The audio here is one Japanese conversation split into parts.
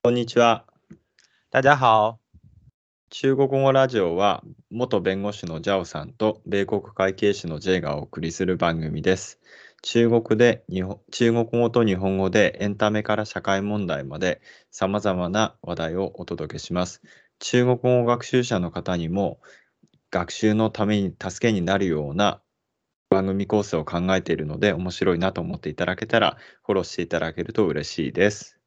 こんにちは。大家好。中国語ラジオは元弁護士のジャオさんと米国会計士の J がお送りする番組です。中国で日本中国語と日本語でエンタメから社会問題まで様々な話題をお届けします。中国語学習者の方にも学習のために助けになるような番組コースを考えているので面白いなと思っていただけたらフォローしていただけると嬉しいです。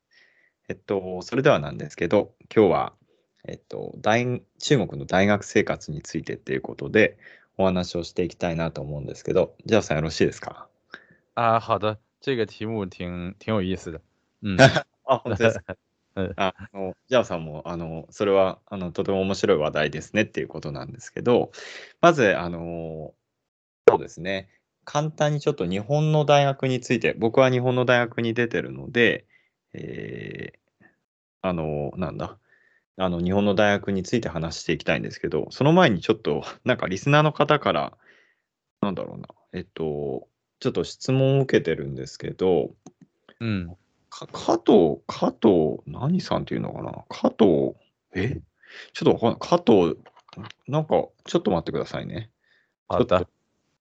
えっと、それではなんですけど、今日は、えっと、大中国の大学生活についてっていうことでお話をしていきたいなと思うんですけど、ジャオさんよろしいですか？啊，好的，这个題目挺挺有意思的。嗯，あ、本当ですか？あのジャオさんも、あの、それは、あの、とても面白い話題ですねっていうことなんですけど、まず、あの、そうですね、簡単にちょっと日本の大学について、僕は日本の大学に出てるので、えーあの、なんだ、あの、日本の大学について話していきたいんですけど、その前にちょっと、なんかリスナーの方から、なんだろうな、えっと、ちょっと質問を受けてるんですけど、嗯，か加藤、加藤、何さんっていうのかな？加藤、え？ちょっとわかんない。加藤、なんか、ちょっと待ってくださいね。好ちょっと的。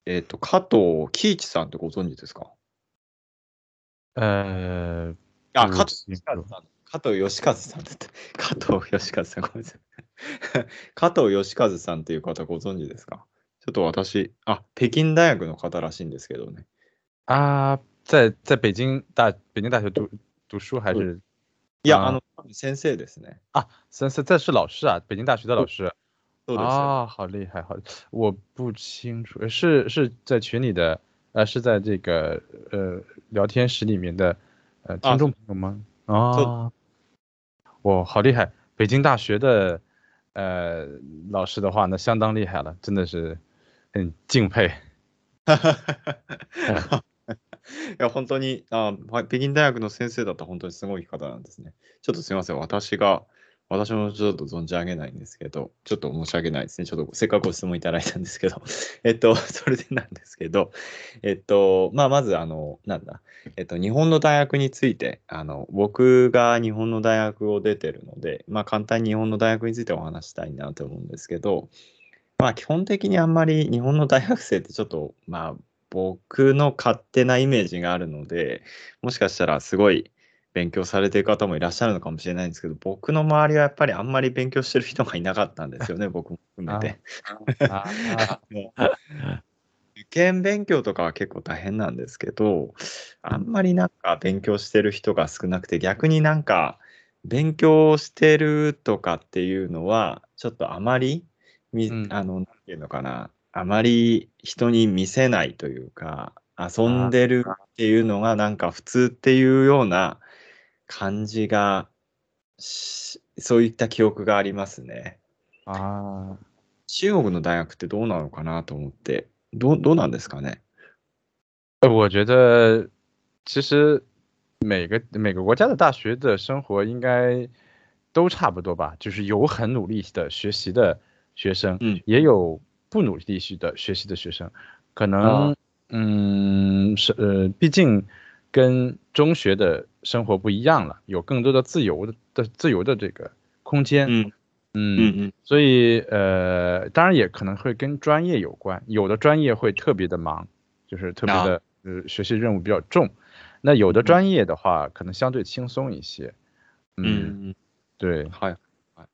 えっ、と、加藤喜一さんってご存知ですか？呃，あ、不加藤清楚義和さん。加藤義和さんだった。加藤義和さん、ごめんなさい。加藤義和さんっていう方ご存知ですか？ちょっと私、あ、北京大学の方らしいんですけどね。啊，在在北京大北京大学读读书还是？いや、あの、先生ですね。啊？现在在是老师啊，北京大学的老师そうです。啊，好厉害，好，我不清楚，是是在群里的，呃，是在这个呃聊天室里面的呃听众朋友吗？啊，哇，好厉害！北京大学的呃老师的话，那相当厉害了，真的是很敬佩。いや、本当に、あ、はい北京大学の先生だったら本当にすごい方なんですね。ちょっとすみません。私が、 私もちょっと存じ上げないんですけど、ちょっと申し訳ないですね。ちょっとせっかくご質問いただいたんですけど、えっと、それでなんですけど、えっと、まあ、まず、あの、なんだ、えっと、日本の大学について、あの、僕が日本の大学を出てるので、まあ、簡単に日本の大学についてお話したいなと思うんですけど、まあ、基本的にあんまり日本の大学生ってちょっと、まあ、僕の勝手なイメージがあるので、もしかしたらすごい勉強されている方もいらっしゃるのかもしれないんですけど、僕の周りはやっぱりあんまり勉強してる人がいなかったんですよね、僕も含めて。受験勉強とかは結構大変なんですけど、あんまりなんか勉強してる人が少なくて、逆になんか勉強してるとかっていうのは、ちょっとあまり、みうんあの、なんていうのかな、あまり人に見せないというか、遊んでるっていうのがなんか普通っていうような感じがし、そういった記憶がありますね。啊，中国の大学ってどうなのかなと思って、どうどうなんですかね？呃我觉得其实每个每个国家的大学的生活应该都差不多吧，就是有很努力的学习的学生，嗯。也有不努力学的学习的学生，可能、啊。嗯是呃，毕竟跟中学的生活不一样了，有更多的自由的的自由的这个空间，うん嗯うんうん所以呃，当然也可能会跟专业有关，有的专业会特别的忙，就是特别啊的、呃学习任务比较重，那有的专业的话可能相对轻松一些，う嗯，ん对，はい。はい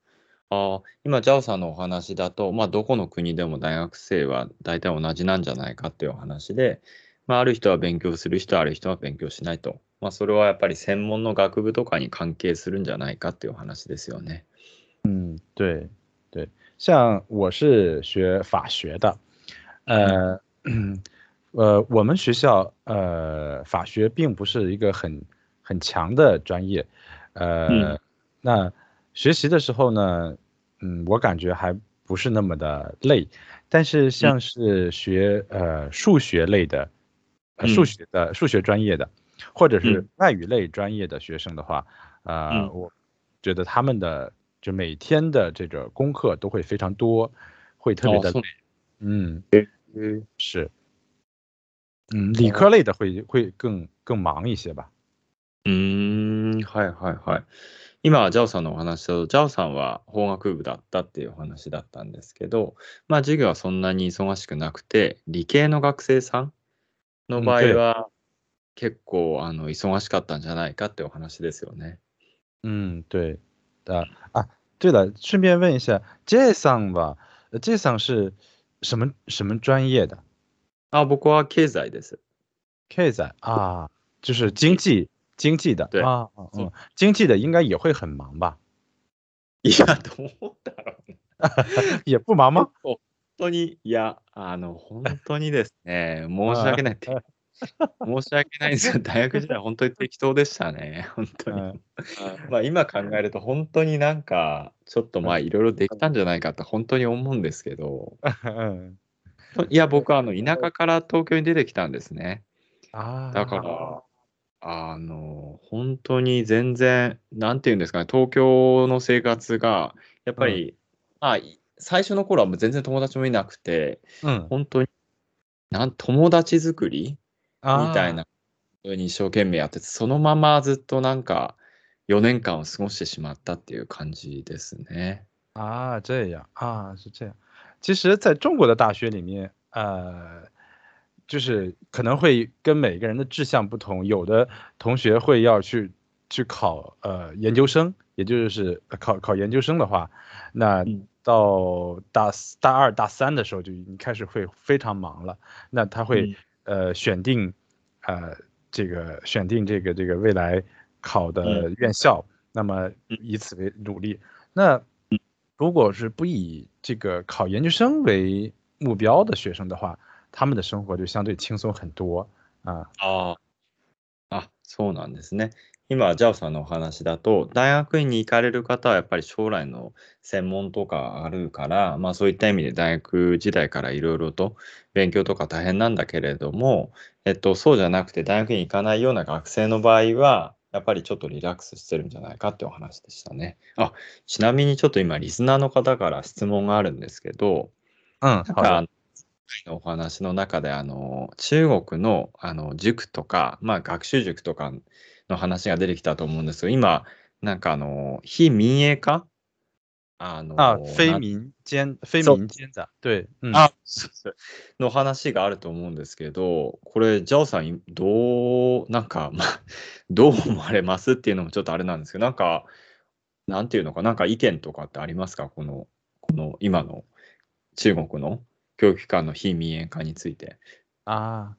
あー今、ジャオさんのお話だと、まあ、どこの国でも大学生は大体同じなんじゃないかっていうお話で、まあ、ある人は勉強する人、ある人は勉強しないと。 まあ、それはやっぱり専門の学部とかに関係するんじゃないかっていうお話ですよね。嗯，对对，像我是学法学的，呃，呃，我们学校呃法学并不是一个很很强的专业，呃，嗯那学习的时候呢，嗯，我感觉还不是那么的累，但是像是学呃数学类的，呃数嗯学的数学专业的， 或者是嗯外语类专业的学生的话，呃，嗯我觉得他们的就每天的这个功课都会非常多，会特别哦是的累。嗯，嗯是。嗯，理科类的会会更更忙一些吧。うーん、はいはいはい。 今はジャオさんのお話だと、ジャオさんは法学部だったっていうお話だったんですけど、まあ授業はそんなに忙しくなくて、理系の学生さんの場合は 結構あの忙しかったんじゃないかってお話ですよね。嗯，对的啊，对了，顺便问一下，J さんは，J さん是什么什么专业的？あ、僕は経済です。経済？啊，就是经济经济的对啊，嗯经济的应该也会很忙吧？いや、どうだろうね。也不忙吗？本当に、いや、あの、本当にですね、申し訳ない申し訳ないんですよ。大学時代、本当に適当でしたね。本当に。嗯まあ、今考えると、本当になんか、ちょっとまあ、いろいろできたんじゃないかって、本当に思うんですけど、嗯いや、僕はあの田舎から東京に出てきたんですね。啊，だから、あの、本当に全然、なんていうんですかね、東京の生活が、やっぱり、まあ、い最初の頃はもう全然友達もいなくて、嗯本当に、なん友達作り啊みたいな風に一生懸命やってて、そのままずっとなんか4年間を過ごしてしまったっていう感じですね。啊，这样啊，是这样。其实，在中国的大学里面，呃，就是可能会跟每个人的志向不同，有的同学会要去去考呃研究生，也就是呃考考研究生的话，那嗯到大四大二大三的时候就已经开始会非常忙了。那他会 呃选定呃这个选定这个这个未来考的院校，那么嗯以此为努力。那如果是不以这个考研究生为目标的学生的话，他们的生活就相对轻松很多啊。ああ、あ、そうなんですね。 今、ジャオさんのお話だと、大学院に行かれる方はやっぱり将来の専門とかあるから、まあそういった意味で大学時代からいろいろと勉強とか大変なんだけれども、えっと、そうじゃなくて大学に行かないような学生の場合は、やっぱりちょっとリラックスしてるんじゃないかってお話でしたね。あ、ちなみにちょっと今、リスナーの方から質問があるんですけど、嗯，なんか、好的あの前のお話の中で、あの、中国の、あの、塾とか、まあ、学習塾とかの話が出てきたと思うんですけど、今、なんか、あの、非民営化？あの、啊，非民？间非民？间的，对，嗯，あ、そうそう。の話があると思うんですけど、これ、ジャオさん、どう、なんか、まあ、どう思われますっていうのもちょっとあれなんですけど、なんか、なんていうのか、な？んか意見とかってありますか？この、この今の中国の？教育機関の非民営化について。啊，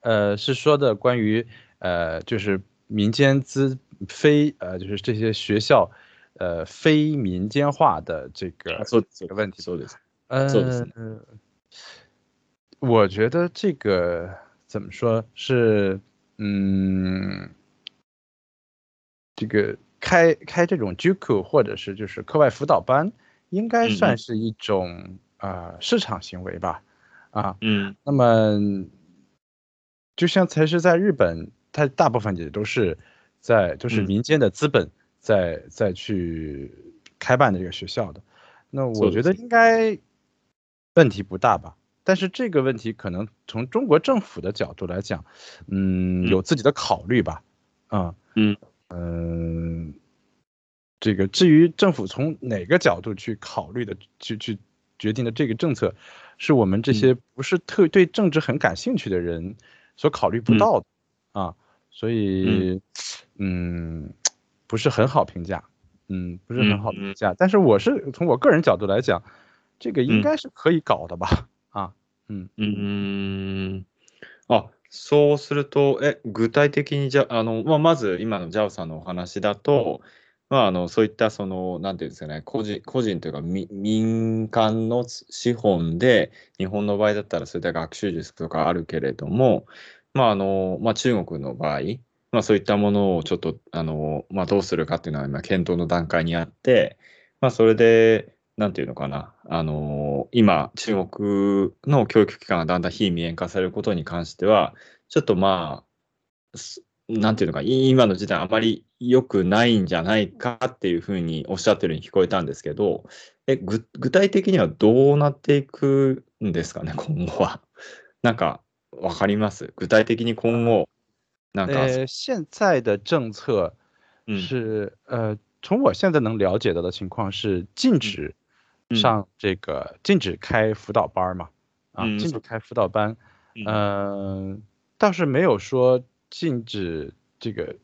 呃，是说的关于呃，就是民间资非呃，就是这些学校呃非民间化的这个そうです这个问题。そうです。呃そうですね我觉得这个怎么说是嗯，这个开开这种 JUCO 或者是就是课外辅导班，应该嗯嗯算是一种啊、呃市场行为吧，啊，うん。那么，就像才是在日本， 它大部分也都是在都是嗯民间的资本在在去开办的这个学校的。那我そうです觉得应该问题不大吧。但是这个问题可能从中国政府的角度来讲，嗯，嗯有自己的考虑吧。啊，嗯嗯，这个至于政府从哪个角度去考虑的，去去决定的这个政策，是我们这些不是特对政治很感兴趣的人所考虑不嗯到的、啊， 所以嗯不是很好评价，嗯，不是很好嗯嗯评价。但是我是从我个人角度来讲，这个应嗯该是可以搞的吧？啊，嗯うーん。あ、そうすると、え、具体的にじゃ、あの、まあ、まず今のジャオさんのお話だと、まあ、あの、そういった、その、なんていうんですかね、個人、個人というか、み民間の資本で、日本の場合だったらそういった学習塾とかあるけれども、まあ、あの、まあ、中国の場合、まあ、そういったものをちょっと、あの、まあ、どうするかっていうのは今、検討の段階にあって、まあ、それで、なんていうのかな、あの今、中国の教育機関がだんだん非民営化されることに関しては、ちょっとまあ、なんていうのか、今の時代あまり良くないんじゃないかっていうふうにおっしゃってるように聞こえたんですけど、え、具体的にはどうなっていくんですかね、今後は。なんか、わかります具体的に今後、なんか、呃，现在的政策うん是呃 从我现在能了解到的情况是禁止上这个禁止开辅导班嘛，啊，禁止开辅导班，嗯，倒是没有说禁止这个，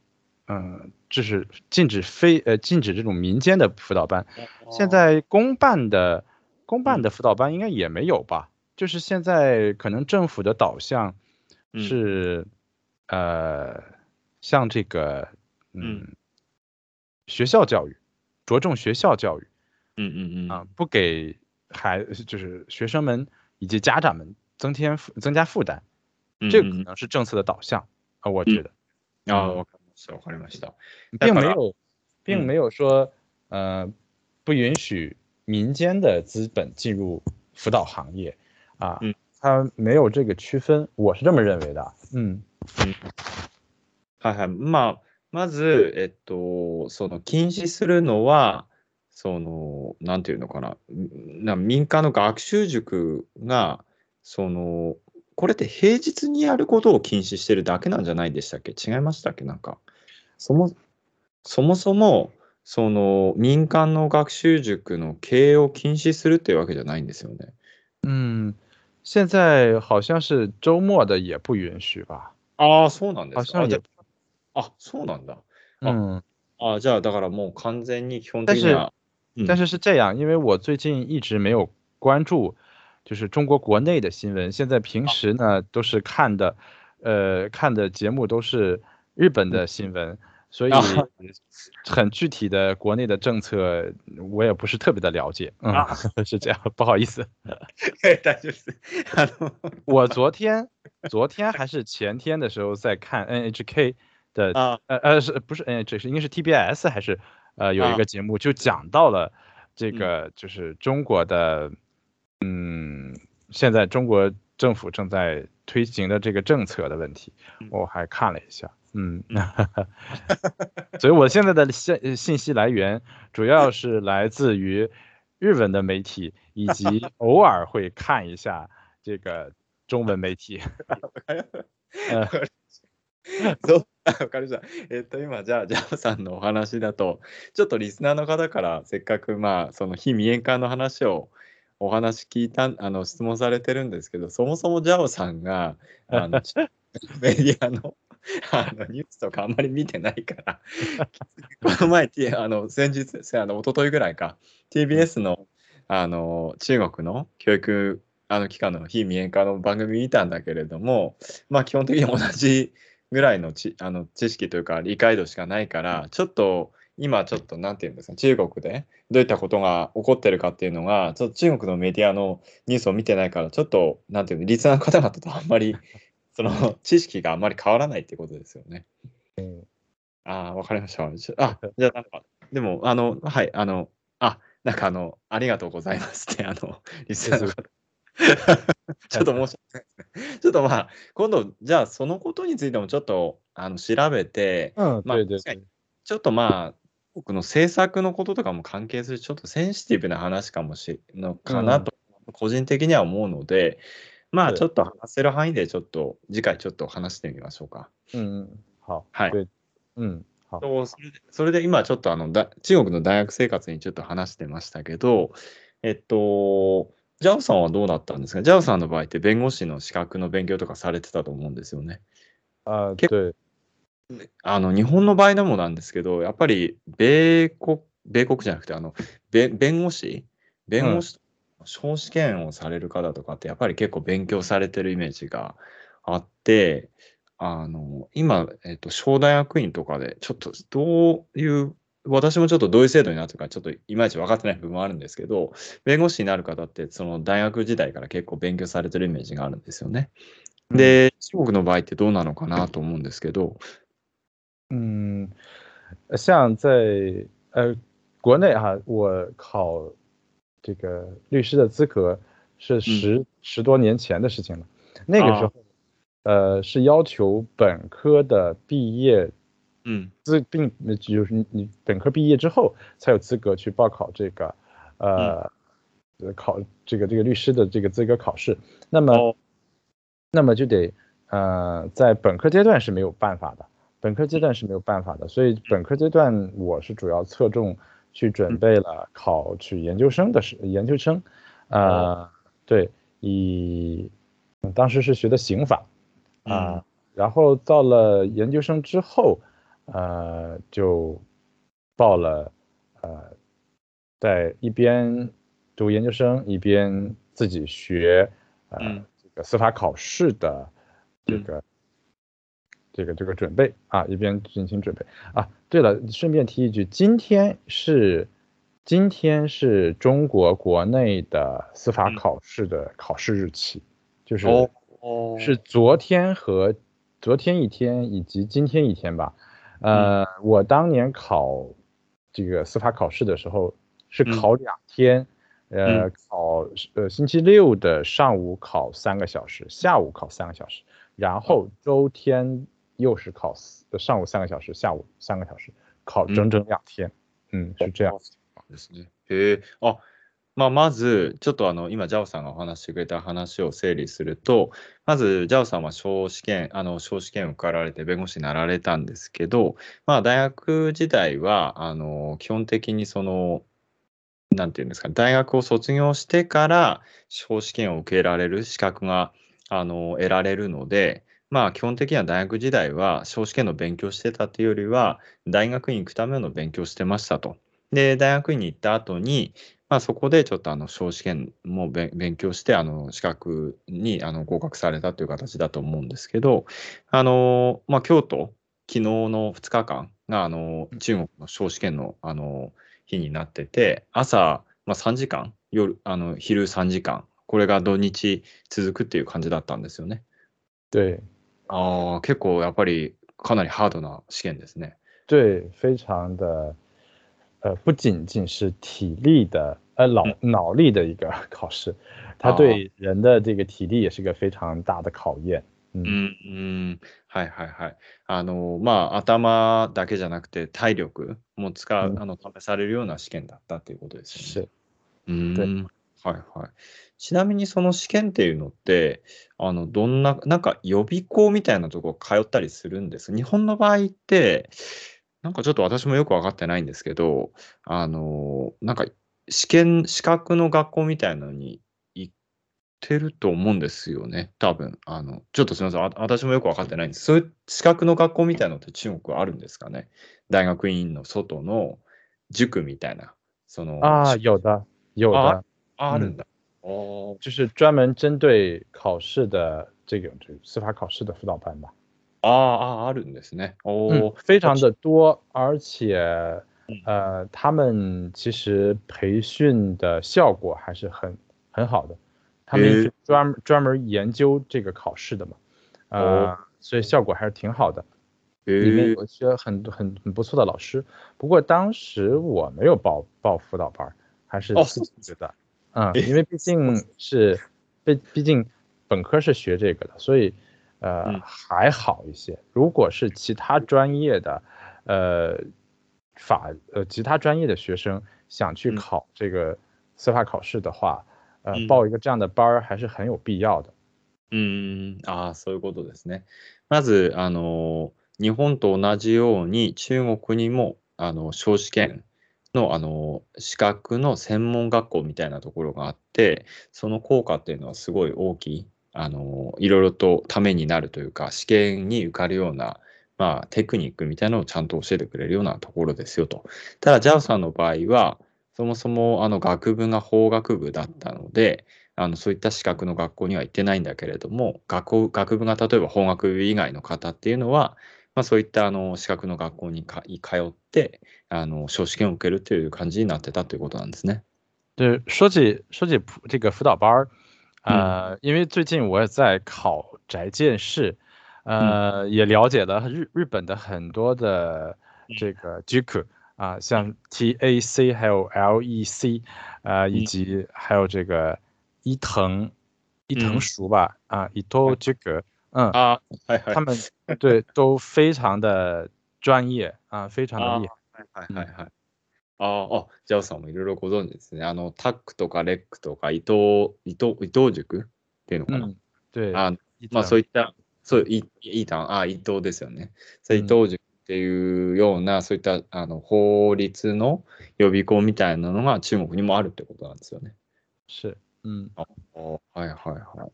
嗯，就是禁止非呃禁止这种民间的辅导班，现在公办的公办的辅导班应该也没有吧？ 就是现在可能政府的导向是，呃，像这个，嗯。学校教育，着重学校教育，嗯嗯嗯。啊，不给孩就是学生们以及家长们增添增加负担，这个可能是政策的导向啊，我觉得。啊，我看是我看了知道，并没有，并没有说呃不允许民间的资本进入辅导行业啊，他没有这个区分，我是这么认为的，嗯。嗯，はいはい。まあ。まず、えっと、その禁止するのは、その、なんていうのかな、な民間の学習塾が、その、これって平日にやることを禁止してるだけなんじゃないでしたっけ？違いましたっけ？なんか、そもそもそも、その民間の学習塾の経営を禁止するっていうわけじゃないんですよね。嗯，现在好像是周末的也不允许吧？ああ、そうなんですか。好像也あ、そうなんだ。嗯，啊，じゃあだからもう完全に基本的には。但是是这样，因为我最近一直没有关注，就是中国国内的新闻。现在平时呢都是看的，呃，看的节目都是日本的新闻， 所以很具体的国内的政策我也不是特别的了解。嗯，是这样，不好意思。我昨天，昨天还是前天的时候在看 NHK。的啊呃呃是不是嗯这是应该是 TBS 还是呃有一个节目就讲到了这个就是中国的嗯现在中国政府正在推行的这个政策的问题我还看了一下嗯所以我现在的信信息来源主要是来自于日文的媒体以及偶尔会看一下这个中文媒体。そうわかりました。えっと、今、じゃあ、ジャオさんのお話だと、ちょっとリスナーの方から、せっかく、まあ、その非民営化の話を お話聞いた、あの、質問されてるんですけど、そもそもジャオさんが、あの、メディアの、あのニュースとかあんまり見てないから、この前、あの先日、あの一昨日ぐらいか、TBS のあの中国の教育あの機関の非民営化の番組見たんだけれども、まあ、基本的に同じぐらいのちあの知識というか理解度しかないからちょっと今ちょっと何て言うんですか中国でどういったことが起こってるかっていうのがちょっと中国のメディアのニュースを見てないからちょっと何て言うのリスナーの方々とあんまり その知識があんまり変わらないってことですよね。うん、ああ、わかりました。あ、じゃあなんか、でも、あの、はい、あの、あ、なんかあの、ありがとうございますって、あの、リスナーの方。ちょっと申し訳ないですね。ちょっとまあ、今度、じゃあそのことについてもちょっとあの調べて、うん、まあ、ちょっとまあ、僕の政策のこととかも関係する、ちょっとセンシティブな話かもしれのかなと、個人的には思うので、まあ、ちょっと話せる範囲で、ちょっと次回ちょっと話してみましょうか。うん、好。はい。うん。それでそれで今ちょっとあのだ中国の大学生活にちょっと話してましたけど、えっと、ジャオさんはどうだったんですか？ジャオさんの場合って弁護士の資格の勉強とかされてたと思うんですよね。あ結あの日本の場合でもなんですけど、やっぱり米国、米国じゃなくてあの弁護士？弁護士、司法試験をされる方とかってやっぱり結構勉強されてるイメージがあって、あの今、えっと、小大学院とかでちょっとどういう私もちょっとどういう制度になってるかちょっといまいち分かってない部分もあるんですけど、弁護士になる方ってその大学時代から結構勉強されてるイメージがあるんですよね。で、中国の場合ってどうなのかなと思うんですけど。嗯，像在呃国内哈，我考这个律师的资格是十、嗯、十多年前的事情了。那个时候，啊、呃是要求本科的毕业嗯，资并就是你你本科毕业之后才有资格去报考这个，呃，考这个这个律师的这个资格考试。那么，那么就得呃在本科阶段是没有办法的，本科阶段是没有办法的，所以本科阶段我是主要侧重去准备了考取研究生的是研究生，呃，对，以当时是学的刑法啊，然后到了研究生之后，呃，就报了呃，在一边读研究生一边自己学呃这个司法考试的这个。这个这个准备啊，一边进行准备啊。对了，顺便提一句，今天是今天是中国国内的司法考试的考试日期，就是哦是昨天和昨天一天以及今天一天吧。呃，我当年考这个司法考试的时候是考两天，呃，考呃星期六的上午考三个小时，下午考三个小时，然后周天。又是考上午三个小時、下午三个小時、考整整两天。うん、是这样。ですね。へえ。あ、まあ、まず、ちょっとあの、今、ジャオさんがお話してくれた話を整理すると、まず、ジャオさんは小試験、あの、小試験を受かられて弁護士になられたんですけど、まあ、大学時代は、あの、基本的にその、なんていうんですか、大学を卒業してから、小試験を受けられる資格が、あの、得られるので、まあ、基本的には大学時代は少子圏の勉強してたというよりは、大学院行くための勉強してましたと。で、大学院に行った後に、まあ、そこでちょっとあの少子圏も勉強して、資格にあの合格されたという形だと思うんですけど、あのまあ、京都、昨日の2日間があの中国の少子圏のあの日になってて、朝、まあ、3時間、夜あの昼3時間、これが土日続くっていう感じだったんですよね。对，ああ、結構やっぱりかなりハードな試験ですね。对，非常的，呃，不仅仅是体力的，呃，脑脑力的一个考试，它对人的这个体力也是个非常大的考验。うん、うん、はいはいはい。あの、まあ、頭だけじゃなくて体力も使う、あの、試されるような試験だったっていうことですね。うん、はいはい。ちなみにその試験っていうのって、あの、どんな、なんか予備校みたいなとこ通ったりするんです？日本の場合って、なんかちょっと私もよく分かってないんですけど、あの、なんか試験、資格の学校みたいなのに行ってると思うんですよね、多分。あの、ちょっとすみません、私もよく分かってないんです。そういう資格の学校みたいなのって中国はあるんですかね？大学院の外の塾みたいな。そのああ、有的、有的。ああるんだ。哦，就是专门针对考试的这种就司法考试的辅导班吧。啊啊，あるんですね。哦，非常的多，而且呃，他们其实培训的效果还是很很好的。他们是专专门研究这个考试的嘛，呃，所以效果还是挺好的。里面有些很很很不错的老师。不过当时我没有报报辅导班，还是自己觉得。 嗯，因为毕竟是，毕毕竟本科是学这个的，所以呃还好一些。如果是其他专业的，呃法呃其他专业的学生想去考这个司法考试的话，呃报一个这样的班儿还是很有必要的。嗯あそういうことですね。まずあの日本と同じように中国にもあの少子圏 のあの資格の専門学校みたいなところがあって、その効果っていうのはすごい大きい、あのいろいろとためになるというか、試験に受かるような、まあ、テクニックみたいなのをちゃんと教えてくれるようなところですよと。ただ、ジャオさんの場合は、そもそもあの学部が法学部だったので、あのそういった資格の学校には行ってないんだけれども、学校学部が例えば法学部以外の方っていうのは、まあ、そういったあの資格の学校にか通って、あの小試験を受けるという感じになってたということなんですね。对，说起说起这个辅导班儿，呃，因为最近我也在考宅建士，呃，也了解了日日本的很多的这个 JUK 啊，像 TAC 还有 LEC，呃，以及还有这个伊藤伊藤熟吧，啊，伊藤 JUK。 嗯啊，他们对都非常的专业啊，非常的厉害。はいはいはい。ああ、ジャオさんもいろいろご存知ですね。あの、タックとかレックとか伊藤、伊藤、伊藤塾っていうのかな？うん、まあそういった、そう、いいたん、あ、伊藤ですよね。伊藤塾っていうような、そういったあの法律の予備校みたいなのが中国にもあるってことなんですよね。是，嗯，あはいはいは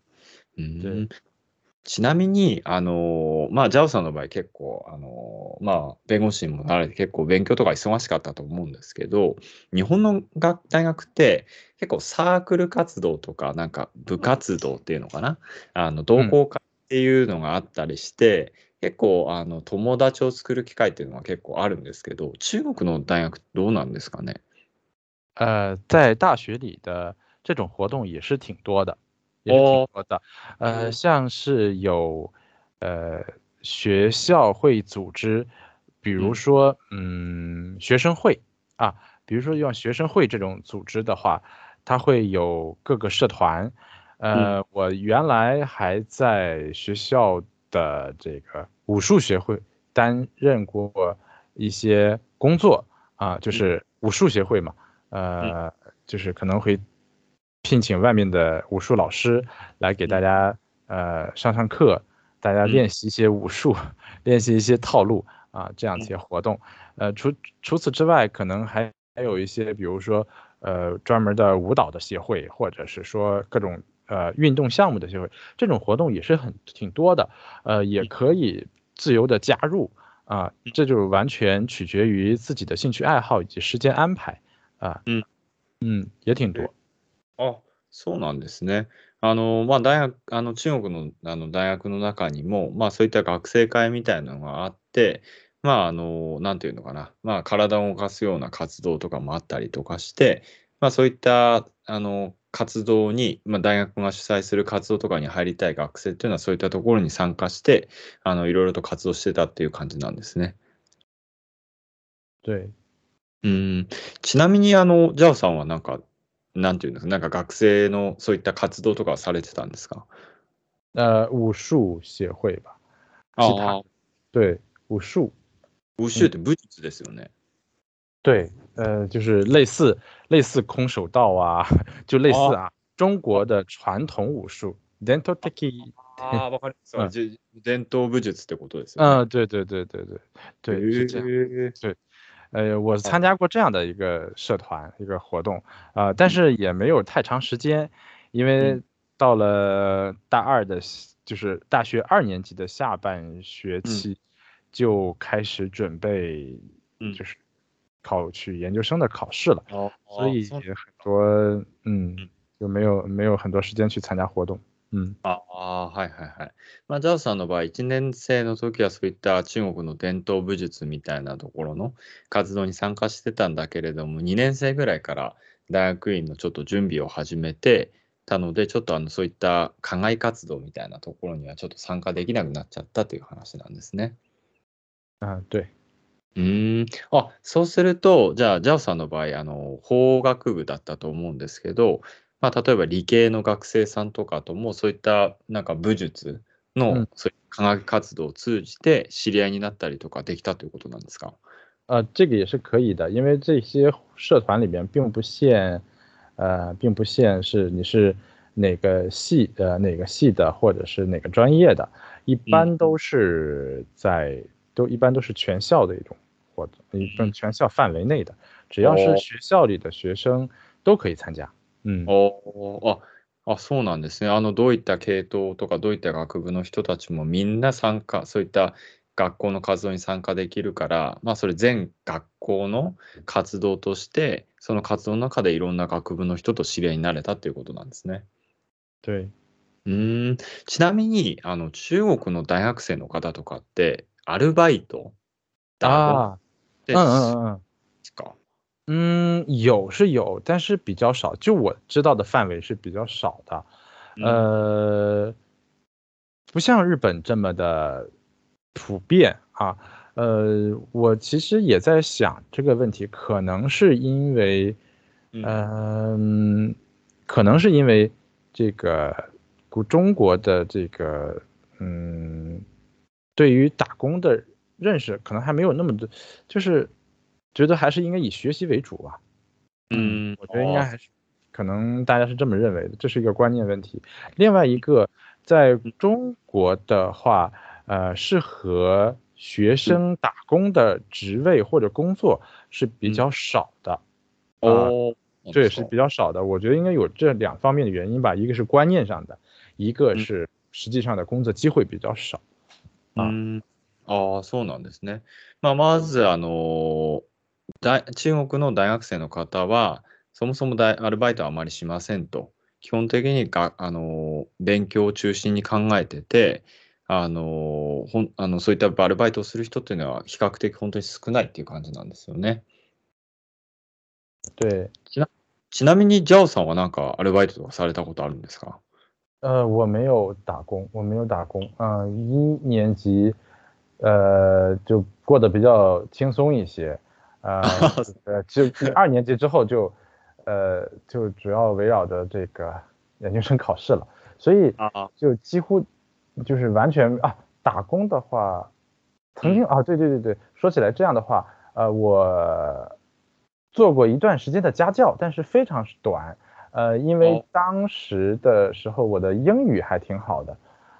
い。うんちなみに、あのまあ、ジャオさんの場合結構、あのまあ、弁護士にもなられて結構勉強とか忙しかったと思うんですけど、日本の学大学って結構サークル活動とか、なんか部活動っていうのかな、あの同好会っていうのがあったりして、結構あの友達を作る機会っていうのは結構あるんですけど、中国の大学どうなんですかね？呃，在大学里的这种活动也是挺多的，也是挺哦多的。呃，像是有呃学校会组织，比如嗯说嗯学生会啊，比如说用学生会这种组织的话，它会有各个社团。呃，我原来还在学校的这个武术协会担任过一些工作啊，就是武术协会嘛。呃，就是可能会聘请外面的武术老师来给大家呃上上课，大家嗯练习一些武术，练习一些套路啊，这样一些活动。呃，除除此之外，可能还还有一些，比如说呃专门的舞蹈的协会，或者是说各种呃运动项目的协会，这种活动也是很挺多的，呃，也可以自由的加入啊，这就完全取决于自己的兴趣爱好以及时间安排啊。嗯嗯，也挺多。あ、そうなんですね。あの、まあ、大学、あの、中国の、あの、大学の中にも、まあ、そういった学生会みたいなのがあって、まあ、あの、なんていうのかな、まあ、体を動かすような活動とかもあったりとかして、まあ、そういった、あの、活動に、まあ、大学が主催する活動とかに入りたい学生っていうのは、そういったところに参加して、あの、いろいろと活動してたっていう感じなんですね。对，うん。ちなみに、あの、ジャオさんはなんか、なんていうんですか、なんか学生のそういった活動とかはされてたんですか？呃，武术协会吧，ああ、对武术，武術って武術ですよね。对，呃，就是类似类似空手道啊，就类似哦啊，中国的传统武术。Dental teki，ああ、わかります。うん。じ伝統武術ってことですよね。嗯，对对对对对。对，是这样。へえ呃，我参加过这样的一个社团一个活动，呃，但是也没有太长时间，因为嗯到了大二的，就是大学二年级的下半学期，就开始准备，嗯就是考取研究生的考试了，あ所以そう很多，嗯嗯，就没有没有很多时间去参加活动， 嗯。ああ、はいはいはい。まあ、ジャオさんの場合、1年生の時はそういった中国の伝統武術みたいなところの活動に参加してたんだけれども、2年生ぐらいから大学院のちょっと準備を始めてたので、ちょっとあのそういった課外活動みたいなところにはちょっと参加できなくなっちゃったという話なんですね。啊，对，うーん。あ、そうすると、じゃあ、ジャオさんの場合、あの、法学部だったと思うんですけど、まあ、例えば理系の学生さんとかとも、そういったなんか武術の、うんそういう科学活動を通じて知り合いになったりとかできたということなんですか呃，这个也是可以的，因为这些社团里面并不限，呃，并不限是你是哪个系呃哪个系的，或者是哪个专业的，一般都是在都一般都是全校的一种活动，一种全校范围内的，只要哦是学校里的学生都可以参加。 嗯，おーあ、あ、そうなんですね。あの、どういった系統とか、どういった学部の人たちもみんな参加、そういった学校の活動に参加できるから、まあ、それ全学校の活動として、その活動の中でいろんな学部の人と知り合いになれたっていうことなんですね。对，うーん。ちなみに、あの、中国の大学生の方とかって、アルバイト、打工啊，って嗯嗯嗯嗯。ですか嗯，有是有，但是比较少。就我知道的范围是比较少的，嗯呃，不像日本这么的普遍啊。呃，我其实也在想这个问题，可能是因为，嗯、可能是因为这个古中国的这个，嗯，对于打工的认识可能还没有那么多，就是觉得还是应该以学习为主吧。うん我觉得应该还是可能大家是这么认为的，这是一个观念问题。另外一个， 在中国的话，呃，适合学生打工的职位或者工作是比较少的。哦，这也是比较少的。我觉得应该有这两方面的原因吧，一个是观念上的，一个是实际上的工作机会比较少。嗯，ああ、そうなんですね。まあ、まず、あの、 大中国の大学生の方は、そもそも大アルバイトはあまりしませんと。基本的にが、あの、勉強を中心に考えてて、あの、ほんあのそういったアルバイトをする人っていうのは比較的本当に少ないっていう感じなんですよね。对，ちなみに、ジャオさんはなんかアルバイトとかされたことあるんですか？呃，我没有打工，我没有打工。嗯、一年级，呃，就过得比较轻松一些。呃，呃，就二年级之后就，呃，就主要围绕着这个研究生考试了，所以啊，就几乎就是完全啊，打工的话，曾经啊，对对对对，说起来这样的话，呃，我做过一段时间的家教，但是非常短。呃，因为哦。当时的时候我的英语还挺好的，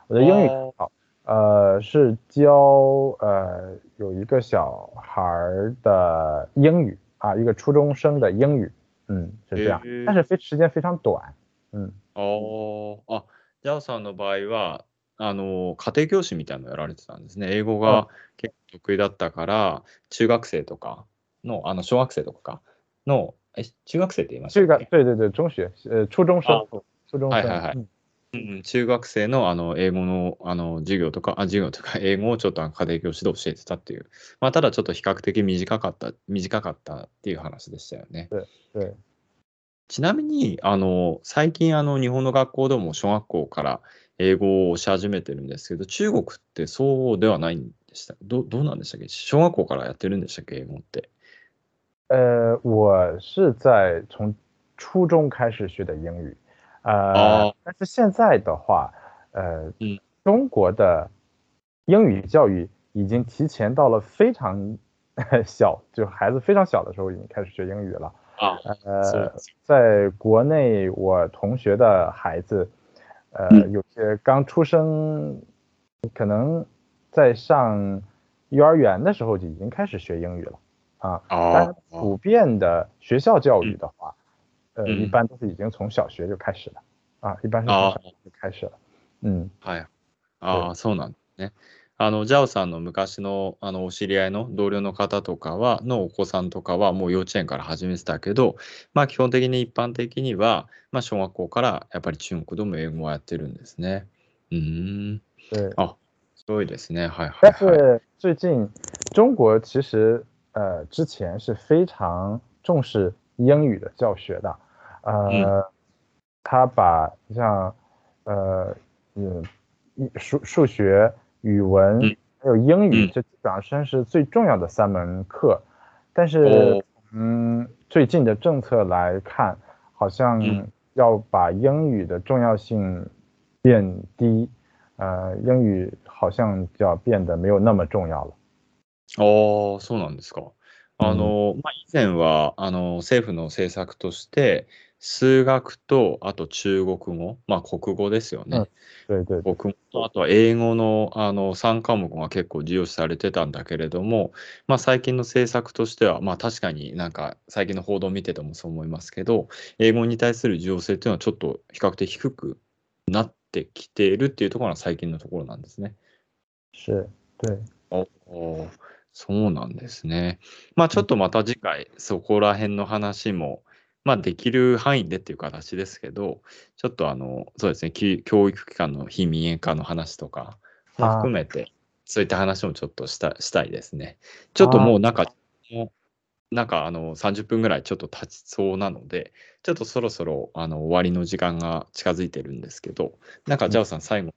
我的英语哦。好，呃，是教呃有一个小孩儿的英语啊，一个初中生的英语，嗯，是这样。但是非时间非常短，嗯，おーあ、ジャオさんの場合は、あの、家庭教師みたいなのやられてたんですね。英語あ。が結構得意だったから、中学生とかの、あの、小学生とかかの、え、中学生って言いましたっけ？对对对，中学呃初中生。あ、初中生，はいはいはい。嗯うんうん、中学生のあの英語のあの授業とか、あ、授業とか 英語をちょっと家庭教師で教えてたっていう。まあ、ただちょっと比較的短かった、短かったっていう話でしたよね。对，ちなみに、あの、最近、あの、日本の学校でも小学校から英語を教え始めてるんですけど、中国ってそうではないんでした。どどうなんでしたっけ？小学校からやってるんでしたっけ？英語って。呃，我是在从初中开始学的英语，呃，哦但是现在的话，呃，嗯中国的英语教育已经提前到了非常小，就孩子非常小的时候已经开始学英语了。あそう呃，在国内，我同学的孩子，呃，嗯有些刚出生，可能在上幼儿园的时候就已经开始学英语了啊。当あ然，普遍的学校教育的话， 呃，嗯一般都是已经从小学就开始了啊，一般是从啊小学就开始了。嗯，はい。ああ、そうなんですね。あの、ジャオさんの昔の、あの、お知り合いの同僚の方とかは、のお子さんとかはもう幼稚園から始めてたけど、まあ基本的に一般的には、まあ小学校からやっぱり中国でも英語をやってるんですね。うーん。对。あ、すごいですね。はいはい但はい。是最近中国其实呃之前是非常重视英语的教学的，呃，他把像呃嗯一数数学、语文嗯还有英语，嗯这基本上算是最重要的三门课。但是哦嗯，最近的政策来看，好像嗯要把英语的重要性变低，呃，英语好像就要变得没有那么重要了。ああ、そうなんですか。あの、まあ、以前は、あの、政府の政策として、 数学と、あと中国語、まあ、国語ですよね。国語と、あとは英語の、あの3科目が結構重要視されてたんだけれども、まあ、最近の政策としては、まあ、確かになんか最近の報道を見ててもそう思いますけど、英語に対する重要性っていうのはちょっと比較的低くなってきているっていうところが最近のところなんですね。是，对，おおそうなんですね。まあちょっとまた次回そこら辺の話も、まあできる範囲でっていう形ですけど、ちょっとあの、そうですね、き教育機関の非民営化の話とかも含めて、そういった話もちょっとしたしたいですね。ちょっともうなんか、もうなんかあの30分ぐらいちょっと経ちそうなので、ちょっとそろそろあの終わりの時間が近づいてるんですけど、なんかジャオさん。最後に、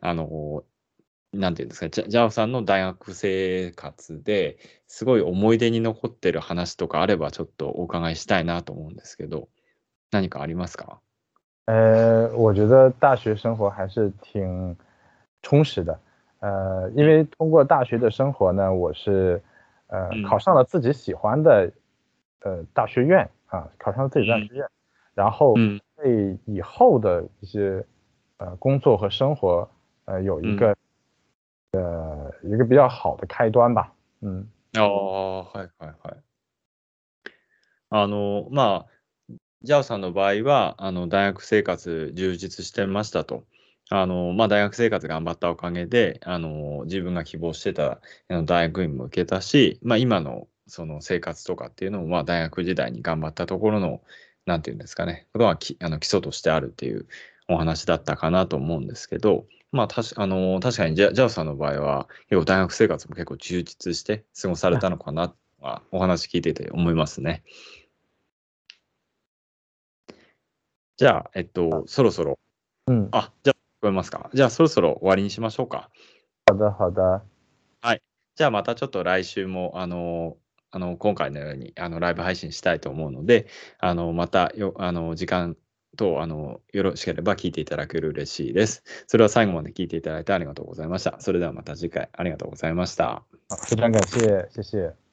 あの、なんていうんですか、ジャオさんの大学生活ですごい思い出に残ってる話とかあればちょっとお伺いしたいなと思うんですけど、何かありますか？呃，我觉得大学生活还是挺充实的，呃，因为通过大学的生活呢，我是呃嗯。考上了自己喜欢的呃大学院啊，考上了自己的大学院，然后うん。对以后的一些呃工作和生活呃有一个、呃一个比较好的开端吧。嗯。ああ、はいはいはい。あの、まあ、ジャオさんの場合は、あの、大学生活充実してましたと。あの、まあ、大学生活頑張ったおかげで、あの、自分が希望してた大学院も受けたし、まあ、今のその生活とかっていうのも、まあ、大学時代に頑張ったところの、なんていうんですかね、ことはきあの基礎としてあるっていうお話だったかなと思うんですけど、まあ、たしあの確かにジャジャオさんの場合は、結構大学生活も結構充実して過ごされたのかなは、お話聞いてて思いますね。じゃあ、えっと、そろそろ、うん。あ、じゃあ、聞こえますか？じゃあ、そろそろ終わりにしましょうか。好的、好的。はい。じゃあ、またちょっと来週も、あの、あの今回のようにあのライブ配信したいと思うので、あのまたよあの時間とあのよろしければ聞いていただける嬉しいです。それは最後まで聞いていただいてありがとうございました。それではまた次回ありがとうございました。非常感謝，谢谢。